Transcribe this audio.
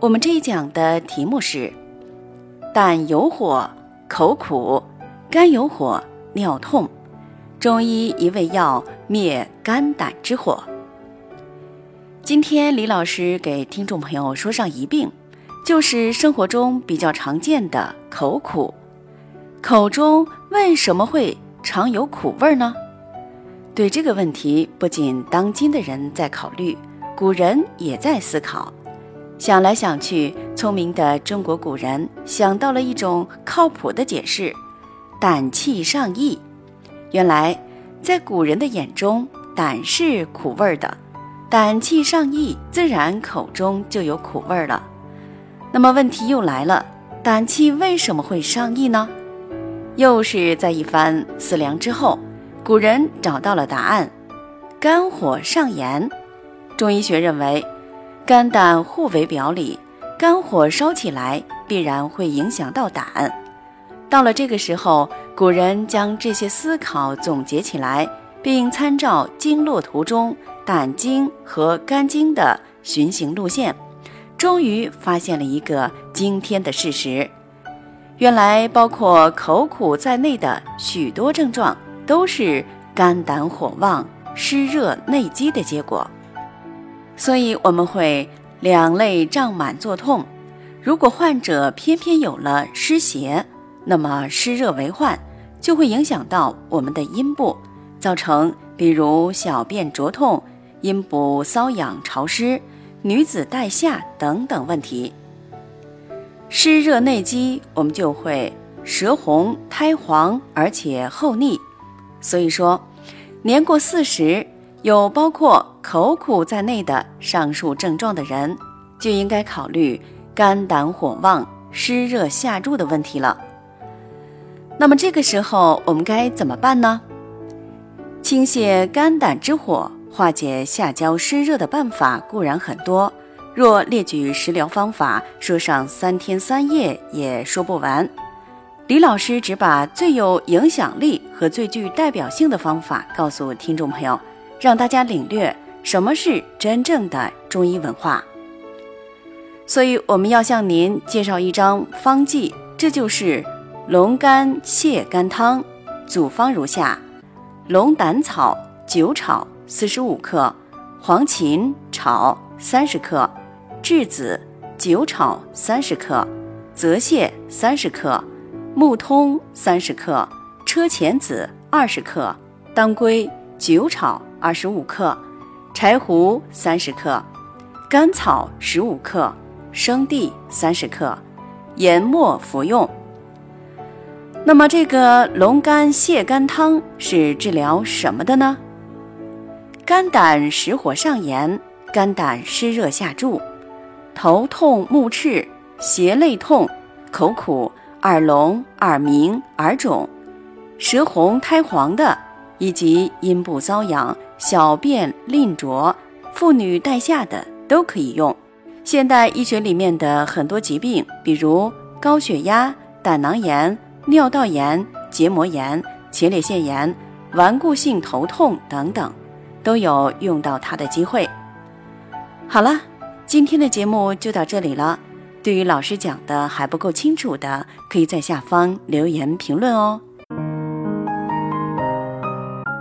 我们这一讲的题目是：胆有火，口苦；肝有火，尿痛。中医一味药灭肝胆之火。今天李老师给听众朋友说上一病，就是生活中比较常见的口苦。口中为什么会常有苦味呢？对这个问题，不仅当今的人在考虑，古人也在思考。想来想去，聪明的中国古人想到了一种靠谱的解释：胆气上溢。原来，在古人的眼中，胆是苦味的，胆气上溢，自然口中就有苦味了。那么问题又来了，胆气为什么会上溢呢？又是在一番思量之后，古人找到了答案：肝火上炎。中医学认为。肝胆互为表里，肝火烧起来必然会影响到胆。到了这个时候，古人将这些思考总结起来，并参照经络图中胆经和肝经的循行路线，终于发现了一个惊天的事实：原来包括口苦在内的许多症状，都是肝胆火旺、湿热内积的结果。所以我们会两肋胀满作痛。如果患者偏偏有了湿邪，那么湿热为患，就会影响到我们的阴部，造成比如小便灼痛、阴部瘙痒潮湿、女子带下等等问题。湿热内积，我们就会舌红苔黄，而且厚腻。所以说，年过四十。有包括口苦在内的上述症状的人，就应该考虑肝胆火旺、湿热下注的问题了。那么这个时候我们该怎么办呢？清泻肝胆之火、化解下焦湿热的办法固然很多，若列举食疗方法，说上三天三夜也说不完。李老师只把最有影响力和最具代表性的方法告诉听众朋友。让大家领略什么是真正的中医文化，所以我们要向您介绍一张方剂，这就是龙肝泻肝汤。组方如下：龙胆草酒炒四十五克，黄芩炒三十克，栀子酒炒三十克，泽泻三十克，木通三十克，车前子二十克，当归酒炒。二十五克，柴胡三十克，甘草十五克，生地三十克，研末服用。那么这个龙肝泻肝汤是治疗什么的呢？肝胆实火上炎，肝胆湿热下注，头痛目赤，胁肋痛，口苦，耳聋耳鸣耳肿，舌红苔黄的，以及阴部瘙痒。小便淋浊、妇女带下的都可以用。现代医学里面的很多疾病，比如高血压、胆囊炎、尿道炎、结膜炎、前列腺炎、顽固性头痛等等，都有用到它的机会。好了，今天的节目就到这里了。对于老师讲的还不够清楚的，可以在下方留言评论哦。